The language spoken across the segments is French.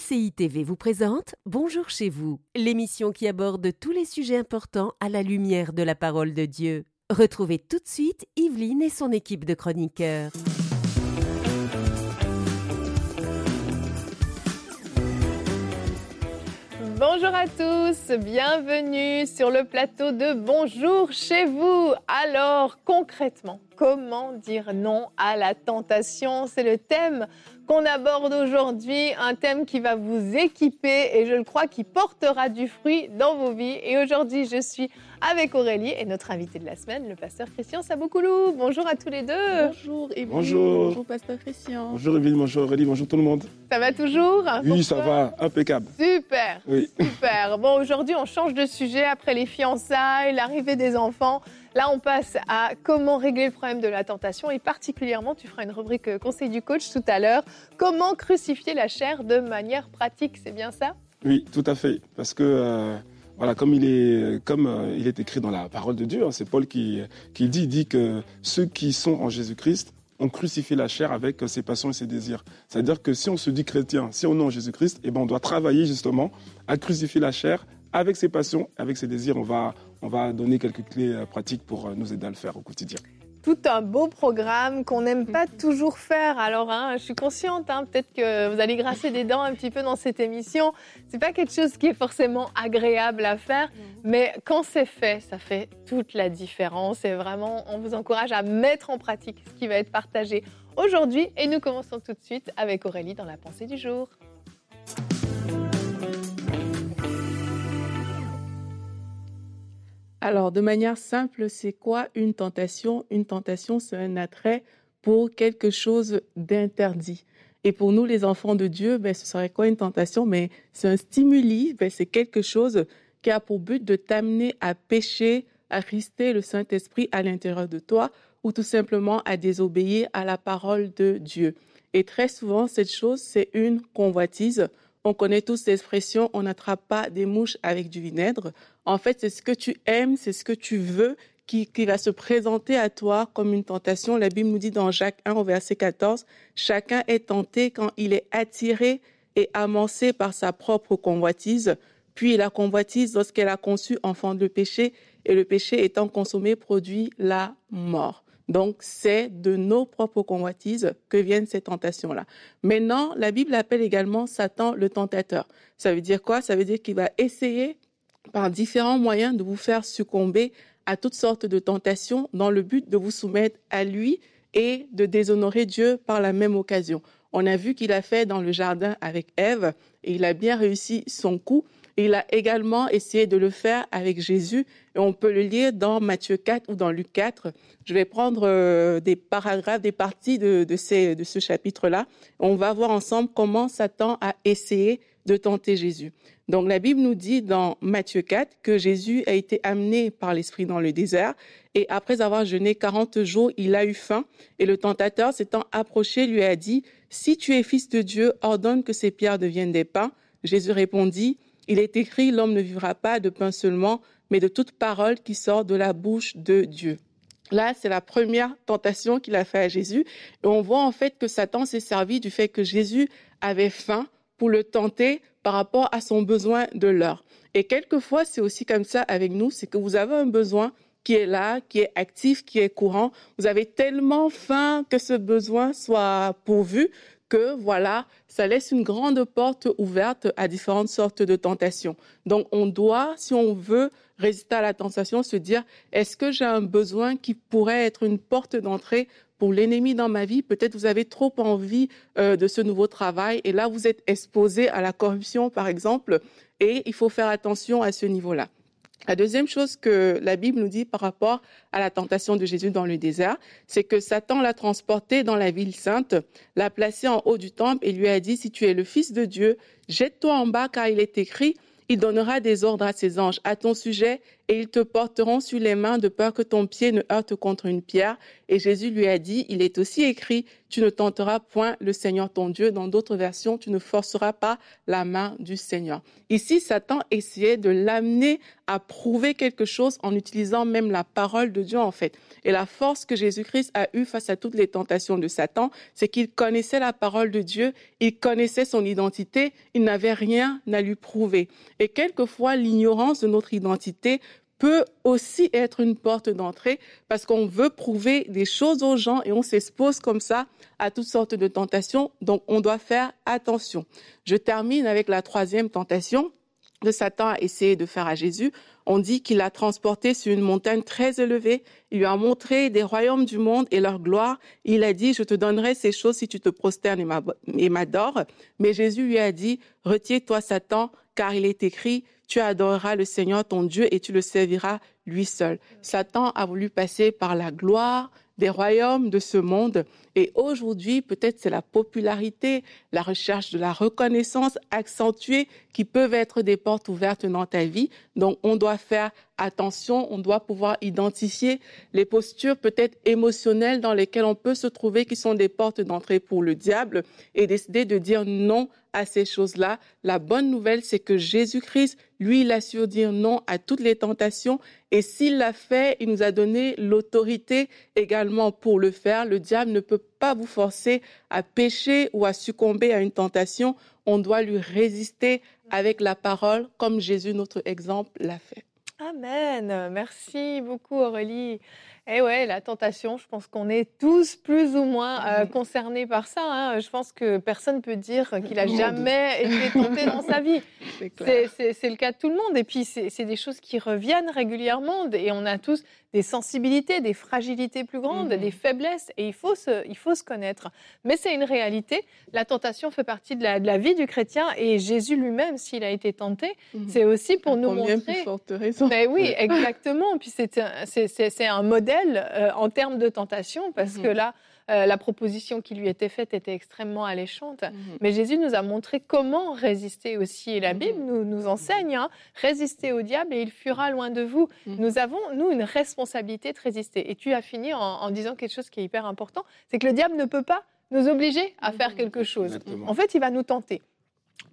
MCI TV vous présente Bonjour chez vous, l'émission qui aborde tous les sujets importants à la lumière de la parole de Dieu. Retrouvez tout de suite Yveline et son équipe de chroniqueurs. Bonjour à tous, bienvenue sur le plateau de Bonjour chez vous. Alors concrètement, comment dire non à la tentation? C'est le thème qu'on aborde aujourd'hui, un thème qui va vous équiper et je le crois qui portera du fruit dans vos vies. Et aujourd'hui, je suis avec Aurélie et notre invité de la semaine, le pasteur Christian Saboukoulou. Bonjour à tous les deux. Bonjour Evelyne. Bonjour. Bonjour pasteur Christian. Bonjour Evelyne, bonjour Aurélie, bonjour tout le monde. Ça va toujours? Oui, ça va, impeccable. Super, Oui. super. Bon, aujourd'hui, on change de sujet après les fiançailles, l'arrivée des enfants. Là, on passe à comment régler le problème de la tentation et particulièrement, tu feras une rubrique euh, conseil du coach tout à l'heure, comment crucifier la chair de manière pratique, c'est bien ça? Oui, tout à fait. Parce que, euh, voilà, comme il est, comme euh, il est écrit dans la parole de Dieu, hein, c'est Paul qui, dit, il dit que ceux qui sont en Jésus-Christ ont crucifié la chair avec euh, ses passions et ses désirs. C'est-à-dire que si on se dit chrétien, si on est en Jésus-Christ, eh ben, on doit travailler justement à crucifier la chair avec ses passions, avec ses désirs. On va, on va donner quelques clés euh, pratiques pour nous aider à le faire au quotidien. Tout un beau programme qu'on n'aime pas toujours faire. Alors, hein, je suis consciente, hein, peut-être que vous allez grasser des dents un petit peu dans cette émission. C'est pas quelque chose qui est forcément agréable à faire, mais quand c'est fait, ça fait toute la différence. Et vraiment, on vous encourage à mettre en pratique ce qui va être partagé aujourd'hui. Et nous commençons tout de suite avec Aurélie dans la pensée du jour. Alors, de manière simple, c'est quoi une tentation? Une tentation, c'est un attrait pour quelque chose d'interdit. Et pour nous, les enfants de Dieu, ben, ce serait quoi une tentation? Mais c'est un stimuli, ben, c'est quelque chose qui a pour but de t'amener à pécher, à rister le Saint-Esprit à l'intérieur de toi ou tout simplement à désobéir à la parole de Dieu. Et très souvent, cette chose, c'est une convoitise. On connaît tous l'expression on n'attrape pas des mouches avec du vinaigre. En fait, c'est ce que tu aimes, c'est ce que tu veux qui, qui va se présenter à toi comme une tentation. La Bible nous dit dans Jacques 1 au verset 14, chacun est tenté quand il est attiré et amancé par sa propre convoitise. Puis la convoitise, lorsqu'elle a conçu enfant de péché, et le péché étant consommé produit la mort. Donc, c'est de nos propres convoitises que viennent ces tentations-là. Maintenant, la Bible appelle également Satan le tentateur. Ça veut dire quoi? Ça veut dire qu'il va essayer par différents moyens de vous faire succomber à toutes sortes de tentations dans le but de vous soumettre à lui et de déshonorer Dieu par la même occasion. On a vu qu'il a fait dans le jardin avec Ève et il a bien réussi son coup. Il a également essayé de le faire avec Jésus et on peut le lire dans Matthieu 4 ou dans Luc 4. Je vais prendre euh, des paragraphes, des parties de, ce chapitre-là. On va voir ensemble comment Satan a essayé de tenter Jésus. Donc la Bible nous dit dans Matthieu 4 que Jésus a été amené par l'Esprit dans le désert et après avoir jeûné 40 jours, il a eu faim et le tentateur s'étant approché lui a dit, Si tu es fils de Dieu, ordonne que ces pierres deviennent des pains. Jésus répondit, Il est écrit, l'homme ne vivra pas de pain seulement, mais de toute parole qui sort de la bouche de Dieu. Là, c'est la première tentation qu'il a fait à Jésus. Et on voit en fait que Satan s'est servi du fait que Jésus avait faim pour le tenter par rapport à son besoin de l'heure. Et quelquefois, c'est aussi comme ça avec nous, c'est que vous avez un besoin qui est là, qui est actif, qui est courant. Vous avez tellement faim que ce besoin soit pourvu que voilà, ça laisse une grande porte ouverte à différentes sortes de tentations. Donc on doit, si on veut résister à la tentation, se dire est-ce que j'ai un besoin qui pourrait être une porte d'entrée pour l'ennemi dans ma vie? Peut-être vous avez trop envie euh, de ce nouveau travail et là vous êtes exposé à la corruption par exemple et il faut faire attention à ce niveau-là. La deuxième chose que la Bible nous dit par rapport à la tentation de Jésus dans le désert, c'est que Satan l'a transporté dans la ville sainte, l'a placé en haut du temple et lui a dit, si tu es le Fils de Dieu, jette-toi en bas car il est écrit, il donnera des ordres à ses anges. À ton sujet et ils te porteront sur les mains de peur que ton pied ne heurte contre une pierre. Et Jésus lui a dit, il est aussi écrit, tu ne tenteras point le Seigneur ton Dieu. Dans d'autres versions, tu ne forceras pas la main du Seigneur. Ici, Satan essayait de l'amener à prouver quelque chose en utilisant même la parole de Dieu, en fait. Et la force que Jésus-Christ a eue face à toutes les tentations de Satan, c'est qu'il connaissait la parole de Dieu, il connaissait son identité, il n'avait rien à lui prouver. Et quelquefois, l'ignorance de notre identité peut aussi être une porte d'entrée parce qu'on veut prouver des choses aux gens et on s'expose comme ça à toutes sortes de tentations. Donc, on doit faire attention. Je termine avec la troisième tentation que Satan a essayé de faire à Jésus. On dit qu'il l'a transporté sur une montagne très élevée. Il lui a montré des royaumes du monde et leur gloire. Il a dit, je te donnerai ces choses si tu te prosternes et m'adores. Mais Jésus lui a dit, retire-toi Satan, car il est écrit, tu adoreras le Seigneur ton Dieu et tu le serviras lui seul. Satan a voulu passer par la gloire des royaumes de ce monde et aujourd'hui, peut-être c'est la popularité, la recherche de la reconnaissance accentuée qui peuvent être des portes ouvertes dans ta vie. Donc, on doit faire attention, on doit pouvoir identifier les postures peut-être émotionnelles dans lesquelles on peut se trouver qui sont des portes d'entrée pour le diable et décider de dire non à ces choses-là. La bonne nouvelle, c'est que Jésus-Christ, lui, il a su dire non à toutes les tentations et s'il l'a fait, il nous a donné l'autorité également pour le faire. Le diable ne peut pas vous forcer à pécher ou à succomber à une tentation. On doit lui résister avec la parole, comme Jésus, notre exemple, l'a fait. Amen. Merci beaucoup, Aurélie. Eh ouais, la tentation, je pense qu'on est tous plus ou moins euh, concernés par ça. Hein. Je pense que personne ne peut dire qu'il a jamais été tenté dans sa vie. C'est le cas de tout le monde. Et puis, c'est des choses qui reviennent régulièrement. Et on a tous des sensibilités, des fragilités plus grandes, des faiblesses. Et il faut se, il faut se connaître. Mais c'est une réalité. La tentation fait partie de la, de la vie du chrétien. Et Jésus lui-même, s'il a été tenté, c'est aussi pour nous montrer. Plus forte raison. Mais oui, exactement. Puis c'est un modèle euh, en termes de tentation, parce que mhm. là, euh, la proposition qui lui était faite était extrêmement alléchante. Mhm. Mais Jésus nous a montré comment résister aussi. Et la mhm. Bible nous, nous enseigne, hein, résister au diable et il fuira loin de vous. Nous avons, nous, une responsabilité de résister. Et tu as fini en, disant quelque chose qui est hyper important, c'est que le diable ne peut pas nous obliger à faire quelque chose. En fait, il va nous tenter.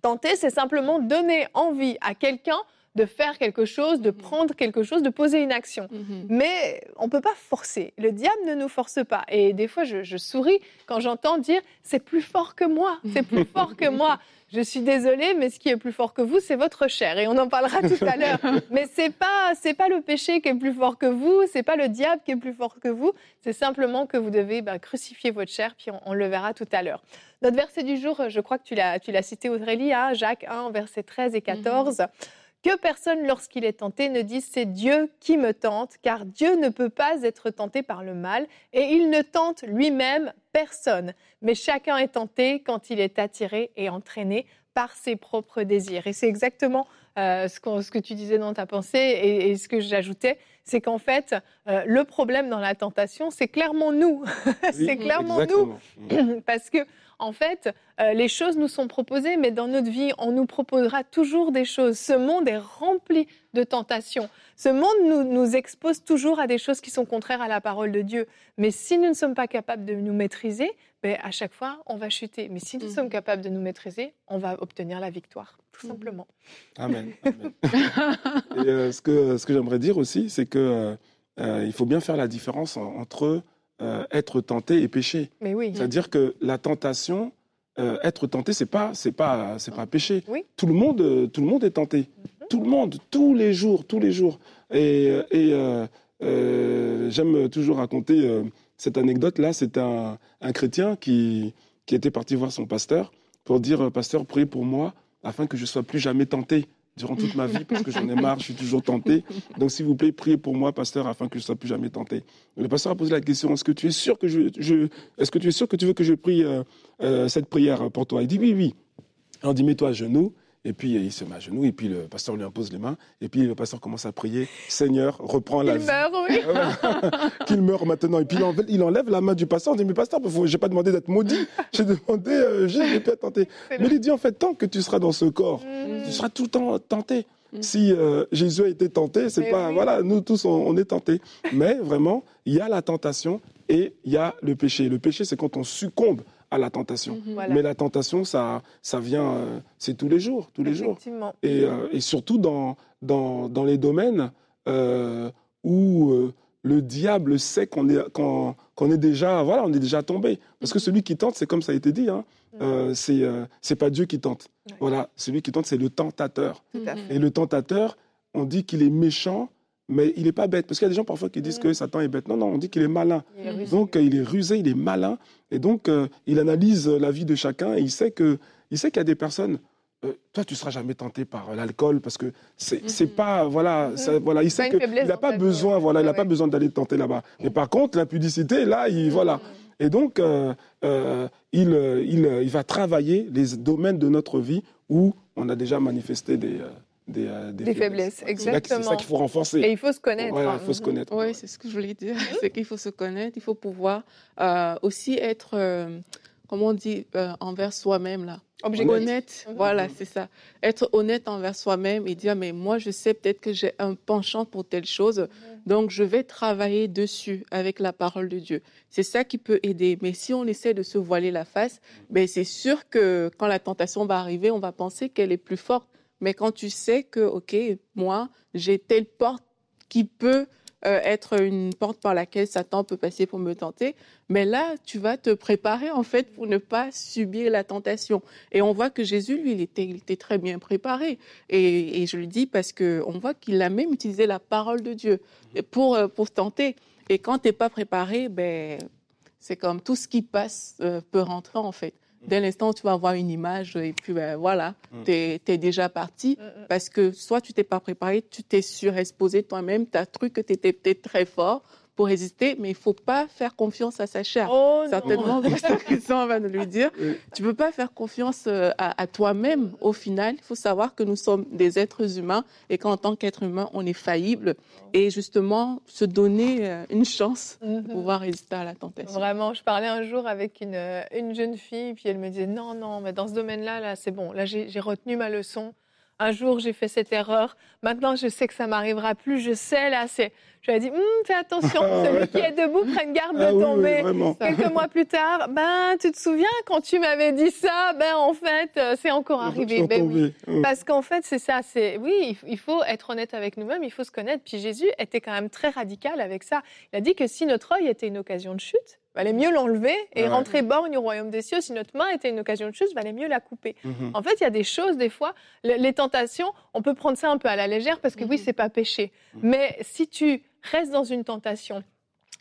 Tenter, c'est simplement donner envie à quelqu'un de faire quelque chose, de mhm. prendre quelque chose, de poser une action. Mhm. Mais on ne peut pas forcer. Le diable ne nous force pas. Et des fois, je, souris quand j'entends dire c'est plus fort que moi, c'est plus fort que moi. Je suis désolée, mais ce qui est plus fort que vous, c'est votre chair, et on en parlera tout à l'heure. Mais c'est pas, c'est pas le péché qui est plus fort que vous, c'est pas le diable qui est plus fort que vous. C'est simplement que vous devez bah, crucifier votre chair, puis on, le verra tout à l'heure. Notre verset du jour, je crois que tu l'as, tu l'as cité Aurélie, hein, Jacques 1, versets 13 et 14. Que personne, lorsqu'il est tenté, ne dise c'est Dieu qui me tente, car Dieu ne peut pas être tenté par le mal, et il ne tente lui-même personne. Mais chacun est tenté quand il est attiré et entraîné par ses propres désirs. Et c'est exactement euh, ce, que tu disais dans ta pensée et, ce que j'ajoutais, c'est qu'en fait, euh, le problème dans la tentation, c'est clairement nous. c'est clairement nous. Parce que en fait, euh, les choses nous sont proposées, mais dans notre vie, on nous proposera toujours des choses. Ce monde est rempli de tentations. Ce monde nous, expose toujours à des choses qui sont contraires à la parole de Dieu. Mais si nous ne sommes pas capables de nous maîtriser, ben, à chaque fois, on va chuter. Mais si nous sommes mhm. capables de nous maîtriser, on va obtenir la victoire, tout mhm. simplement. Amen. Et euh, ce que, ce que j'aimerais dire aussi, c'est qu'il euh, il faut bien faire la différence entre euh, être tenté et péché. Mais oui. C'est-à-dire que la tentation, euh, être tenté, c'est pas, c'est pas, c'est pas péché. Tout le monde, euh, tout le monde est tenté. Mhm. Tout le monde, tous les jours, tous les jours. Et, et j'aime toujours raconter cette anecdote-là. C'est un, un, chrétien qui, qui était parti voir son pasteur pour dire, pasteur, priez pour moi afin que je sois plus jamais tenté durant toute ma vie parce que j'en ai marre, je suis toujours tenté. Donc, s'il vous plaît, priez pour moi, pasteur, afin que je ne sois plus jamais tenté. Le pasteur a posé la question est-ce que tu es sûr que je, est-ce que tu es sûr que tu veux que je prie euh, euh, cette prière pour toi? Il dit oui, oui. On dit mets-toi à genoux et puis il se met à genoux, et puis le pasteur lui impose les mains, et puis le pasteur commence à prier Seigneur, reprends la vie. Qu'il meurt, oui. Qu'il meure maintenant. Et puis il enlève la main du pasteur, il dit Mais pasteur, je n'ai pas demandé d'être maudit, j'ai demandé, euh, j'ai être tenté. Mais il dit En fait, tant que tu seras dans ce corps, mm. tu seras tout le temps tenté. Si euh, Jésus a été tenté, c'est pas oui. voilà, nous tous on, on est tentés. Mais vraiment, il y a la tentation et il y a le péché. Le péché, c'est quand on succombe à la tentation. Voilà. Mais la tentation, ça, ça vient, euh, c'est tous les jours, tous les jours. Et, euh, et surtout dans, dans, dans les domaines euh, où le diable sait qu'on est, qu'on est déjà, voilà, on est déjà tombé. Parce que celui qui tente, c'est comme ça a été dit, hein, euh, c'est, euh, c'est pas Dieu qui tente. Ouais. Voilà, celui qui tente, c'est le tentateur. Et le tentateur, on dit qu'il est méchant, mais il n'est pas bête. Parce qu'il y a des gens parfois qui disent Mm. que Satan est bête. Non, non, on dit qu'il est malin. Il est rusé. Donc, il est rusé, il est malin. Et donc, euh, il analyse la vie de chacun et il sait que, il sait qu'il y a des personnes. euh, toi, tu seras jamais tenté par euh, l'alcool parce que c'est c'est pas voilà, ça- voilà. Il sait qu'il n'a pas besoin, voilà, il n'a Ouais, pas besoin d'aller tenter là-bas. Mais par contre, l'impudicité, là, il voilà. Et donc, euh, euh, il, il, il va travailler les domaines de notre vie où on a déjà manifesté des des, euh, Des faiblesses, Ouais. C'est ça exactement. qu'il faut renforcer. Et il faut se connaître. Voilà, hein. il faut se connaître. Oui, c'est ce que je voulais dire. C'est qu'il faut se connaître, il faut pouvoir euh, aussi être, euh, comment on dit, euh, envers soi-même là. Objectif. Honnête, Mhm. voilà, c'est ça. Être honnête envers soi-même et dire, mais moi, je sais peut-être que j'ai un penchant pour telle chose, donc je vais travailler dessus avec la parole de Dieu. C'est ça qui peut aider. Mais si on essaie de se voiler la face, ben c'est sûr que quand la tentation va arriver, on va penser qu'elle est plus forte. Mais quand tu sais que, OK, moi, j'ai telle porte qui peut euh, être une porte par laquelle Satan peut passer pour me tenter, mais là, tu vas te préparer en fait pour ne pas subir la tentation. Et on voit que Jésus, lui, il était, il était très bien préparé. Et, et je le dis parce que on voit qu'il a même utilisé la parole de Dieu pour, euh, pour tenter. Et quand tu n'es pas préparé, ben, c'est comme tout ce qui passe euh, peut rentrer en fait. Dès l'instant où tu vas voir une image et puis ben, voilà, Mm. tu es, déjà parti Mm, mm. parce que soit tu t'es pas préparé, tu t'es surexposé toi-même, tu as cru que tu étais peut-être très fort pour résister, mais il faut pas faire confiance à sa chair. Oh. Certainement, Christian va nous le dire. Oui. Tu peux pas faire confiance euh, à, à toi-même. Au final, il faut savoir que nous sommes des êtres humains et qu'en tant qu'être humain, on est faillible. Et justement, se donner euh, une chance Mhm. de pouvoir résister à la tentation. Vraiment, je parlais un jour avec une, euh, une jeune fille, puis elle me disait non, non, mais dans ce domaine-là, là, c'est bon. Là, j'ai retenu ma leçon. Un jour, j'ai fait cette erreur. Maintenant, je sais que ça m'arrivera plus. Je sais, là, c'est. Je lui ai dit, Hum, fais attention, Ah, celui ouais. qui est debout prenne garde Ah de oui, oui, tomber. Quelques mois plus tard, ben, tu te souviens quand tu m'avais dit ça, ben, en fait, euh, c'est encore arrivé. Ben oui. Parce qu'en fait, c'est ça. C'est oui, il faut être honnête avec nous-mêmes, il faut se connaître. Puis Jésus était quand même très radical avec ça. Il a dit que si notre œil était une occasion de chute, valait mieux l'enlever et Ouais. rentrer borgne au royaume des cieux. Si notre main était une occasion de chute, valait mieux la couper. Mhm. En fait, il y a des choses, des fois, le- les tentations, on peut prendre ça un peu à la légère parce que oui, Mhm. c'est pas péché. Mhm. Mais si tu restes dans une tentation,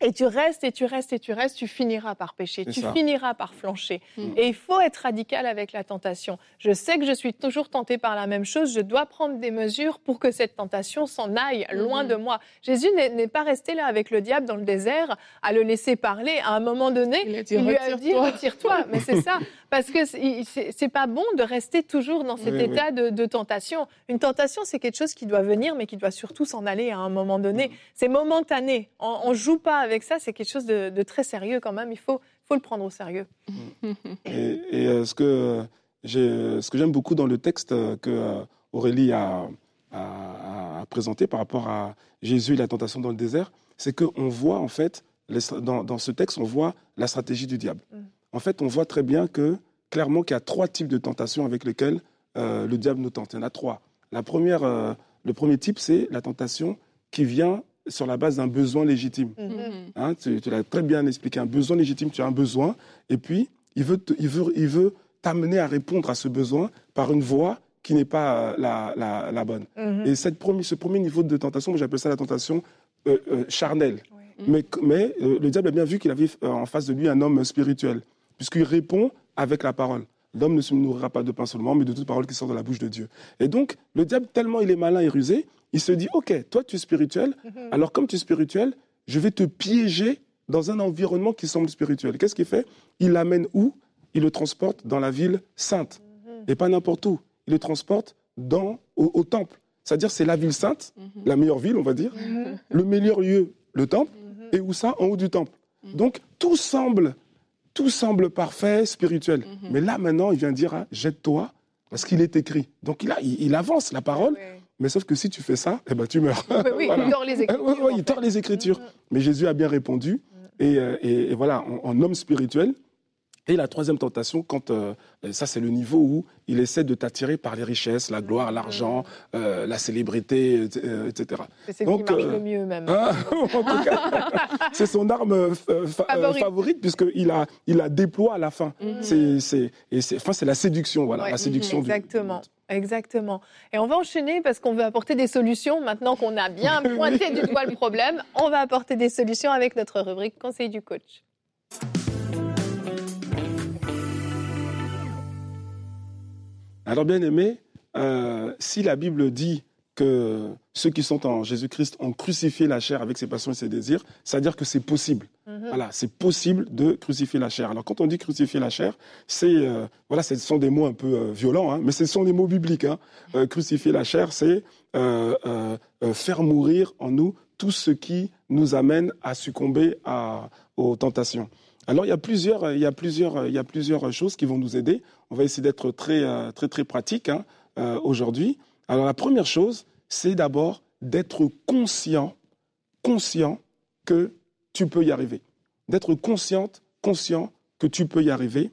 et tu restes et tu restes et tu restes, tu finiras par pécher, tu ça. finiras par flancher. Mhm. Et il faut être radical avec la tentation. Je sais que je suis toujours tentée par la même chose, je dois prendre des mesures pour que cette tentation s'en aille loin Mhm. de moi. Jésus n'est pas resté là avec le diable dans le désert à le laisser parler. À un moment donné, Il a dit, il lui a dit retire-toi. Mais c'est ça, parce que c'est- pas bon de rester toujours dans cet Oui, état De, de tentation. Une tentation, c'est quelque chose qui doit venir, mais qui doit surtout s'en aller à un moment donné. C'est momentané. On, on joue pas avec ça. C'est quelque chose de, de très sérieux quand même. Il faut, faut le prendre au sérieux. Et, et, euh, ce que j'ai- ce que j'aime beaucoup dans le texte euh, que euh, Aurélie a, a- a présenté par rapport à Jésus et la tentation dans le désert, c'est qu'on voit en fait les dans, dans ce texte, on voit la stratégie du diable. Mm. En fait, on voit très bien que clairement qu'il y a trois types de tentations avec lesquelles euh, le diable nous tente. Il y en a trois. La première, euh, le premier type, c'est la tentation qui vient sur la base d'un besoin légitime. Mhm. Mhm. Hein, tu tu l'as très bien expliqué, un besoin légitime, tu as un besoin, et puis il veut te- il veut, il veut t'amener à répondre à ce besoin par une voie qui n'est pas euh, la, la, la bonne. Mhm. Et cette ce premier niveau de tentation, moi, j'appelle ça la tentation euh, euh, charnelle. Oui. Mais, mais euh, le diable a bien vu qu'il avait en face de lui un homme spirituel, puisqu'il répond avec la parole. L'homme ne se nourrira pas de pain seulement, mais de toute parole qui sort de la bouche de Dieu. Et donc, le diable, tellement il est malin et rusé, il se dit, OK, toi tu es spirituel, Mhm. alors comme tu es spirituel, je vais te piéger dans un environnement qui semble spirituel. Qu'est-ce qu'il fait? Il l'amène où? Il le transporte dans la ville sainte, Mhm. et pas n'importe où. Il le transporte dans, au, au temple. C'est-à-dire c'est la ville sainte, Mhm. la meilleure ville, on va dire, le meilleur lieu, le temple, et où ça? En haut du temple. Donc tout semble, tout semble parfait, spirituel. Mais là maintenant, il vient dire, ah, jette-toi, parce qu'il est écrit. Donc il, a, il, il avance la parole, Oui. Mais sauf que si tu fais ça, eh ben, tu meurs. Oui, il tord les Écritures. Oui, il tord les Écritures. Mais Jésus a bien répondu. Et, euh, et, et voilà, en, en homme spirituel, et la troisième tentation, quand euh, ça c'est le niveau où il essaie de t'attirer par les richesses, la gloire, l'argent, euh, la célébrité, euh, etc. C'est celle qui marche le mieux même. Hein, c'est son arme fa Favorite. favorite puisqu'il a, il la déploie à la fin. Mhm. C'est, enfin, c'est la séduction, voilà, Ouais, la séduction. du- Exactement. Exactement. Et on va enchaîner parce qu'on veut apporter des solutions. Maintenant qu'on a bien pointé du doigt le problème, on va apporter des solutions avec notre rubrique Conseil du coach. Alors bien aimé, euh, si la Bible dit que ceux qui sont en Jésus-Christ ont crucifié la chair avec ses passions et ses désirs, c'est-à-dire que c'est possible. Mhm. Voilà, c'est possible de crucifier la chair. Alors quand on dit crucifier la chair, c'est euh, voilà, ce sont des mots un peu euh, violents, hein, mais ce sont des mots bibliques. Hein. Euh, crucifier la chair, c'est faire mourir en nous tout ce qui nous amène à succomber à, aux tentations. Alors il y a plusieurs, il y a plusieurs, il y a plusieurs choses qui vont nous aider. On va essayer d'être très, euh, très, très pratique hein, euh, aujourd'hui. Alors la première chose, c'est d'abord d'être conscient, conscient que tu peux y arriver. D'être consciente, conscient que tu peux y arriver,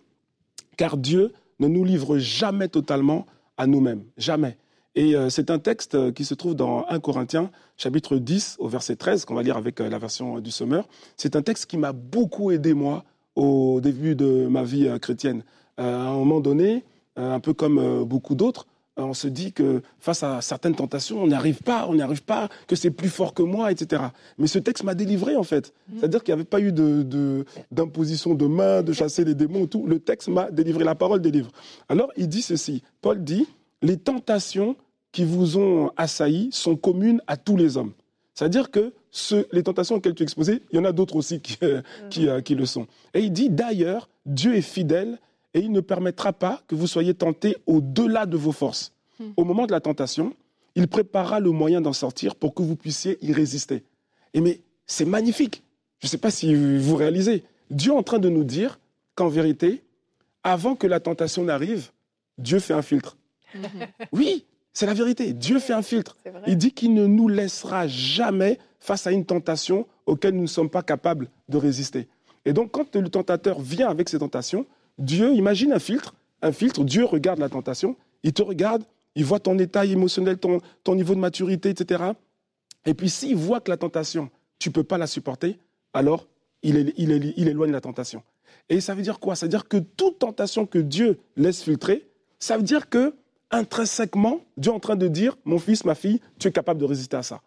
car Dieu ne nous livre jamais totalement à nous-mêmes, jamais. Et euh, c'est un texte euh, qui se trouve dans 1 Corinthiens, chapitre 10, au verset 13, qu'on va lire avec euh, la version du Sommeur. C'est un texte qui m'a beaucoup aidé, moi, au début de ma vie chrétienne. À un moment donné, un peu comme beaucoup d'autres, on se dit que face à certaines tentations, on n'y arrive pas, on n'y arrive pas, que c'est plus fort que moi, etc. Mais ce texte m'a délivré, en fait. C'est-à-dire qu'il n'y avait pas eu de- de- d'imposition de, main, de chasser les démons, tout. Le texte m'a délivré, la parole délivre. Alors, il dit ceci. Paul dit, les tentations qui vous ont assailli sont communes à tous les hommes. C'est-à-dire que ce- les tentations auxquelles tu es exposé, il y en a d'autres aussi qui, euh, qui, euh, qui le sont. Et il dit, d'ailleurs, Dieu est fidèle et il ne permettra pas que vous soyez tentés au-delà de vos forces. Au moment de la tentation, il préparera le moyen d'en sortir pour que vous puissiez y résister. Et mais c'est magnifique. Je ne sais pas si vous réalisez. Dieu est en train de nous dire qu'en vérité, avant que la tentation n'arrive, Dieu fait un filtre. Oui, c'est la vérité. Dieu fait un filtre. Il dit qu'il ne nous laissera jamais face à une tentation auquel nous ne sommes pas capables de résister. Et donc, quand le tentateur vient avec ses tentations, Dieu imagine un filtre. Un filtre, Dieu regarde la tentation, il te regarde, il voit ton état émotionnel, ton, ton niveau de maturité, etc. Et puis, s'il voit que la tentation, tu ne peux pas la supporter, alors il, est- il est- il éloigne la tentation. Et ça veut dire quoi? Ça veut dire que toute tentation que Dieu laisse filtrer, ça veut dire que intrinsèquement, Dieu est en train de dire, mon fils, ma fille, tu es capable de résister à ça.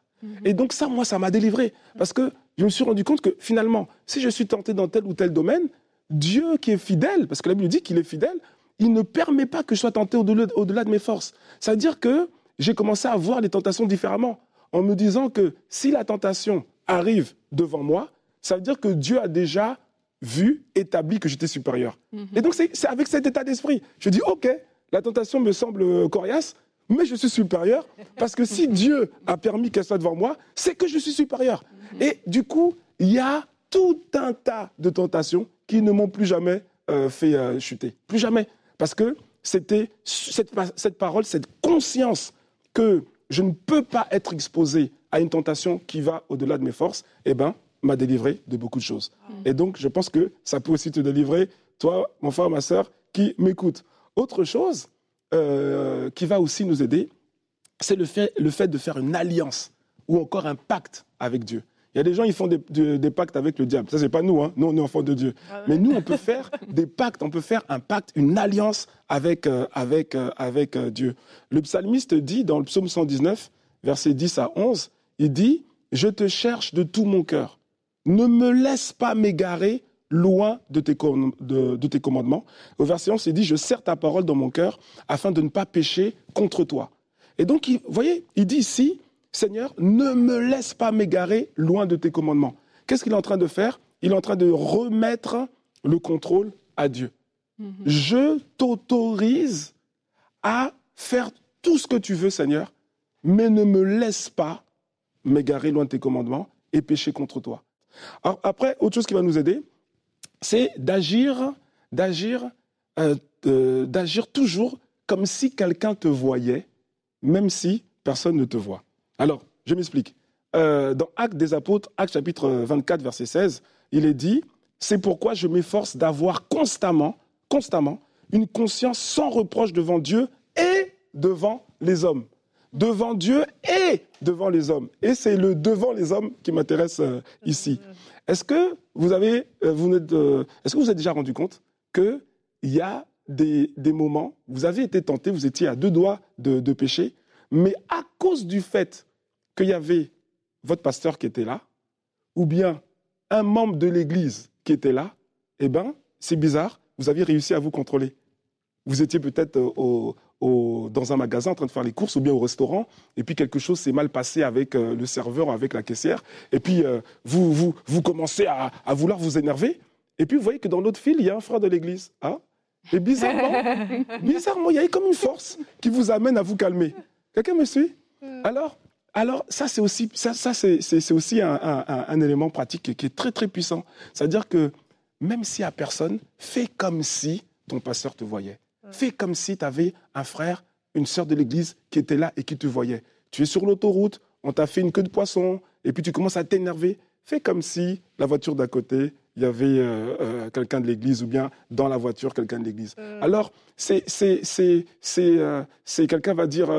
Et donc ça, moi, ça m'a délivré. Parce que je me suis rendu compte que finalement, si je suis tenté dans tel ou tel domaine, Dieu qui est fidèle, parce que la Bible dit qu'il est fidèle, il ne permet pas que je sois tenté au-delà de mes forces. Ça veut dire que j'ai commencé à voir les tentations différemment, en me disant que si la tentation arrive devant moi, ça veut dire que Dieu a déjà vu, établi que j'étais supérieur. Et donc c'est avec cet état d'esprit. Je dis, OK, la tentation me semble euh, coriace, mais je suis supérieur, parce que si Dieu a permis qu'elle soit devant moi, c'est que je suis supérieur. Et du coup, il y a tout un tas de tentations qui ne m'ont plus jamais euh, fait euh, chuter. Plus jamais. Parce que c'était cette, pa- cette parole, cette conscience que je ne peux pas être exposé à une tentation qui va au-delà de mes forces, eh ben, m'a délivré de beaucoup de choses. Et donc, je pense que ça peut aussi te délivrer, toi, mon frère, ma sœur, qui m'écoute. Autre chose euh, qui va aussi nous aider, c'est le fait, le fait de faire une alliance ou encore un pacte avec Dieu. Il y a des gens, ils font des, de- des pactes avec le diable. Ça, c'est pas nous, hein. Nous, on est enfants de Dieu. Mais nous, on peut faire des pactes, on peut faire un pacte, une alliance avec, euh, avec, euh, avec euh, Dieu. Le psalmiste dit dans le psaume 119, versets 10 à 11, il dit Je te cherche de tout mon cœur. Ne me laisse pas m'égarer loin de tes, com- de- de tes commandements. Au verset 11, il dit Je serre ta parole dans mon cœur afin de ne pas pécher contre toi. Et donc, vous voyez, il dit ici Seigneur, ne me laisse pas m'égarer loin de tes commandements. Qu'est-ce qu'il est en train de faire? Il est en train de remettre le contrôle à Dieu. Je t'autorise à faire tout ce que tu veux, Seigneur, mais ne me laisse pas m'égarer loin de tes commandements et pécher contre toi. Alors après, autre chose qui va nous aider, c'est d'agir, d'agir, euh, d'agir toujours comme si quelqu'un te voyait, même si personne ne te voit. Alors, je m'explique. Euh, dans Actes des Apôtres, Actes chapitre 24, verset 16, il est dit, c'est pourquoi je m'efforce d'avoir constamment, constamment, une conscience sans reproche devant Dieu et devant les hommes. Devant Dieu et devant les hommes. Et c'est le devant les hommes qui m'intéresse euh, ici. Est-ce que vous avez, euh, que vous êtes déjà rendu compte qu'il y a des, moments, vous avez été tenté, vous étiez à deux doigts de, de pécher, mais à cause du fait qu'il y avait votre pasteur qui était là, ou bien un membre de l'Église qui était là, eh bien, c'est bizarre, vous aviez réussi à vous contrôler. Vous étiez peut-être dans un magasin en train de faire les courses ou bien au restaurant, et puis quelque chose s'est mal passé avec euh, le serveur, avec la caissière, et puis euh, vous, vous, vous commencez à, vouloir vous énerver, et puis vous voyez que dans l'autre file, il y a un frère de l'Église. Hein et bizarrement, bizarrement, il y a comme une force qui vous amène à vous calmer. Quelqu'un me suit? Mm. Alors, alors ça c'est aussi, ça, ça c'est, aussi un, un, élément pratique qui est très très puissant. C'est-à-dire que même s'il n'y a personne, fais comme si ton pasteur te voyait. Mm. Fais comme si tu avais un frère, une sœur de l'église qui était là et qui te voyait. Tu es sur l'autoroute, on t'a fait une queue de poisson, et puis tu commences à t'énerver. Fais comme si la voiture d'à côté il y avait euh, euh, quelqu'un de l'église ou bien dans la voiture quelqu'un de l'église. Alors, c'est, c'est, c'est, c'est, euh, quelqu'un va dire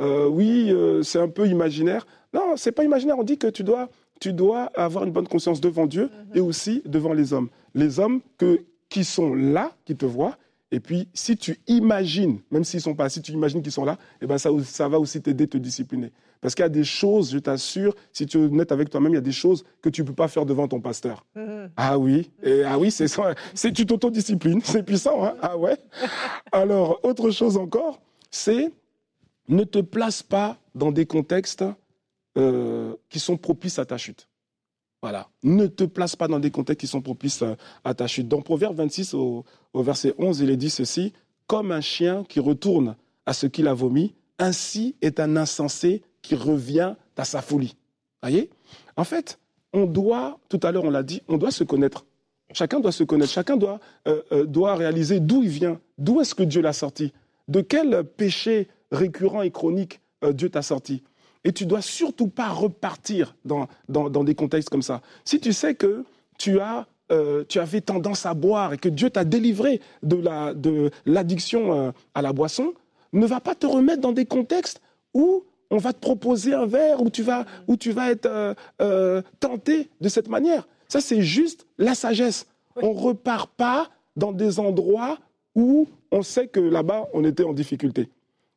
oui, c'est un peu imaginaire. Non, c'est pas imaginaire. On dit que tu dois, tu dois avoir une bonne conscience devant Dieu et aussi devant les hommes. Les hommes que, qui sont là, qui te voient. Et puis, si tu imagines, même s'ils sont pas, si tu imagines qu'ils sont là, eh ben ça, ça va aussi t'aider, te discipliner. Parce qu'il y a des choses, je t'assure, si tu es honnête avec toi-même, il y a des choses que tu ne peux pas faire devant ton pasteur. Mm-hmm. Ah oui, et, ah oui, c'est ça. C'est tu t'autodisciplines, c'est puissant, hein Ah ouais. Alors, autre chose encore, c'est ne te place pas dans des contextes euh, qui sont propices à ta chute. Voilà. Ne te place pas dans des contextes qui sont propices à, ta chute. Dans Proverbe 26, au, verset 11, il est dit ceci Comme un chien qui retourne à ce qu'il a vomi, ainsi est un insensé qui revient à sa folie. Voyez? En fait, on doit, tout à l'heure on l'a dit, on doit se connaître. Chacun doit se connaître, chacun doit, euh, euh, réaliser d'où il vient, d'où est-ce que Dieu l'a sorti, de quel péché récurrent et chronique euh, Dieu t'a sorti. Et tu dois surtout pas repartir dans, dans, des contextes comme ça. Si tu sais que tu as tu avais tendance à boire et que Dieu t'a délivré de l'addiction la, de à la boisson, ne va pas te remettre dans des contextes où on va te proposer un verre où tu vas, où tu vas être euh, euh, tenté de cette manière. Ça, c'est juste la sagesse. On ne repart pas dans des endroits où on sait que là-bas, on était en difficulté.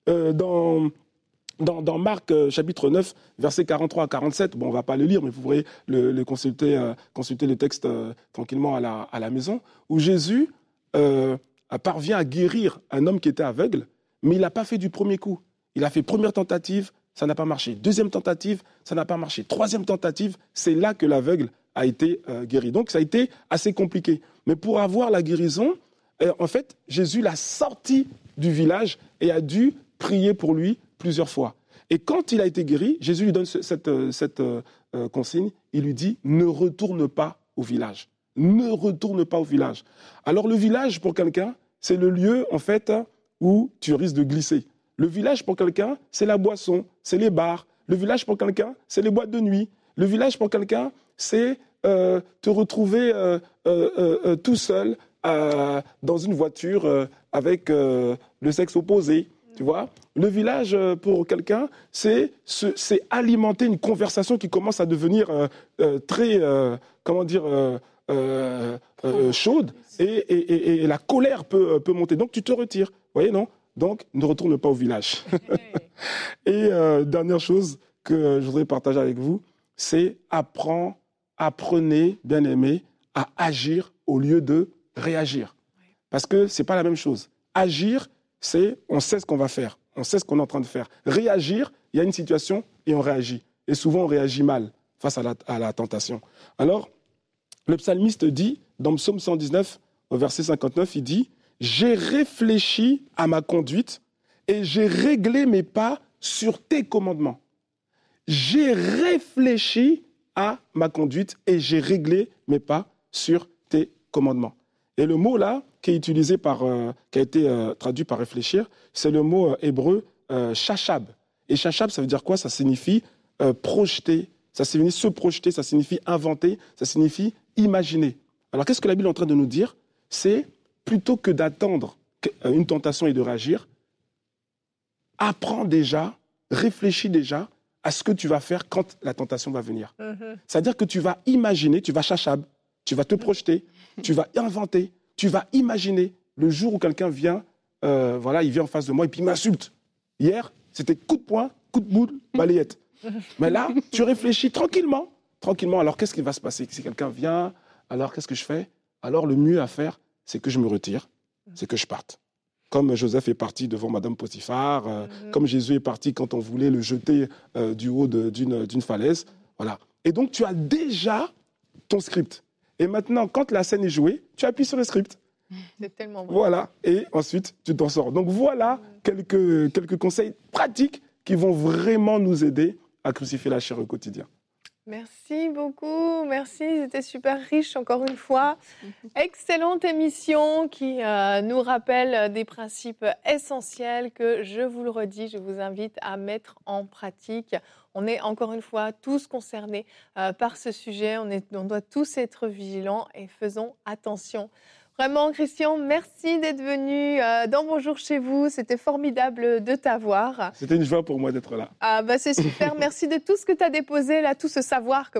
Euh, dans, Marc chapitre 9, versets 43 à 47, bon, on ne va pas le lire, mais vous pourrez le, consulter, consulter le texte tranquillement à la, à la, maison, où Jésus parvient à guérir un homme qui était aveugle, mais il n'a pas fait du premier coup. Il a fait première tentative, ça n'a pas marché. Deuxième tentative, ça n'a pas marché. Troisième tentative, c'est là que l'aveugle a été euh, guéri. Donc ça a été assez compliqué. Mais pour avoir la guérison, euh, en fait, Jésus l'a sorti du village et a dû prier pour lui plusieurs fois. Et quand il a été guéri, Jésus lui donne cette, euh, consigne. Il lui dit ne retourne pas au village. Ne retourne pas au village. Alors le village pour quelqu'un, c'est le lieu en fait où tu risques de glisser. Le village pour quelqu'un, c'est la boisson, c'est les bars. Le village pour quelqu'un, c'est les boîtes de nuit. Le village pour quelqu'un, c'est euh, te retrouver euh, euh, tout seul dans une voiture avec le sexe opposé. Tu vois Le village pour quelqu'un, c'est alimenter une conversation qui commence à devenir très, comment dire, chaude et, et, la colère peut, peut monter. Donc tu te retires. Vous voyez, non? Donc, ne retourne pas au village. et euh, dernière chose que je voudrais partager avec vous, c'est apprends, apprenez, bien aimé, à agir au lieu de réagir. Parce que ce n'est pas la même chose. Agir, c'est on sait ce qu'on va faire, on sait ce qu'on est en train de faire. Réagir, il y a une situation et on réagit. Et souvent, on réagit mal face à la, tentation. Alors, le psalmiste dit, dans Psaume 119, au verset 59, il dit j'ai réfléchi à ma conduite et j'ai réglé mes pas sur tes commandements. J'ai réfléchi à ma conduite et j'ai réglé mes pas sur tes commandements. Et le mot là, qui est utilisé par, euh, qui a été euh, traduit par réfléchir, c'est le mot euh, hébreu shachab. Et chachab, ça veut dire quoi? Ça signifie projeter, ça signifie se projeter, ça signifie inventer, ça signifie imaginer. Alors qu'est-ce que la Bible est en train de nous dire? C'est plutôt que d'attendre une tentation et de réagir, apprends déjà, réfléchis déjà à ce que tu vas faire quand la tentation va venir. Mhm. C'est-à-dire que tu vas imaginer, tu vas chachab, tu vas te projeter, tu vas inventer, tu vas imaginer le jour où quelqu'un vient, euh, voilà, il vient en face de moi et puis il m'insulte. Hier, c'était coup de poing, coup de boule, balayette. Mais là, tu réfléchis tranquillement, tranquillement. Alors qu'est-ce qui va se passer Si quelqu'un vient, alors qu'est-ce que je fais? Alors le mieux à faire, c'est que je me retire, c'est que je parte. Comme Joseph est parti devant Madame Potiphar, euh, Mhm. comme Jésus est parti quand on voulait le jeter euh, du haut d'une falaise. Voilà. Et donc tu as déjà ton script. Et maintenant, quand la scène est jouée, tu appuies sur le script. C'est tellement bon. Voilà. Et ensuite, tu t'en sors. Donc voilà quelques, quelques conseils pratiques qui vont vraiment nous aider à crucifier la chair au quotidien. Merci beaucoup, merci, c'était super riche encore une fois. Excellente émission qui euh, nous rappelle des principes essentiels que, je vous le redis, je vous invite à mettre en pratique. On est encore une fois tous concernés euh, par ce sujet, on, est, on doit tous être vigilants et faisons attention. Vraiment, Christian, merci d'être venu euh, dans Bonjour chez vous. C'était formidable de t'avoir. C'était une joie pour moi d'être là. Ah bah c'est super, merci de tout ce que tu as déposé là, tout ce savoir que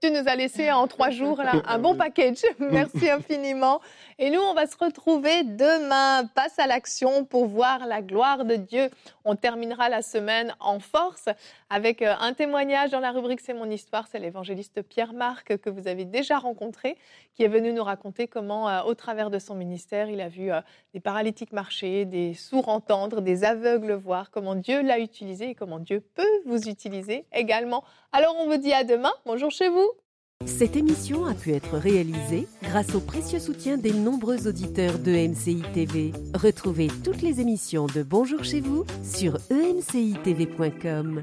tu nous as laissé en trois jours là, un bon package. Merci infiniment. Et nous, on va se retrouver demain. Passe à l'action pour voir la gloire de Dieu. On terminera la semaine en force avec euh, un témoignage dans la rubrique C'est mon histoire. C'est l'évangéliste Pierre-Marc que vous avez déjà rencontré, qui est venu nous raconter comment, euh, au travers de son ministère, il a vu euh, des paralytiques marcher, des sourds entendre, des aveugles voir, comment Dieu l'a utilisé et comment Dieu peut vous utiliser également. Alors on vous dit à demain. Bonjour chez vous. Cette émission a pu être réalisée grâce au précieux soutien des nombreux auditeurs de TV. Retrouvez toutes les émissions de Bonjour chez vous sur emcitv.com.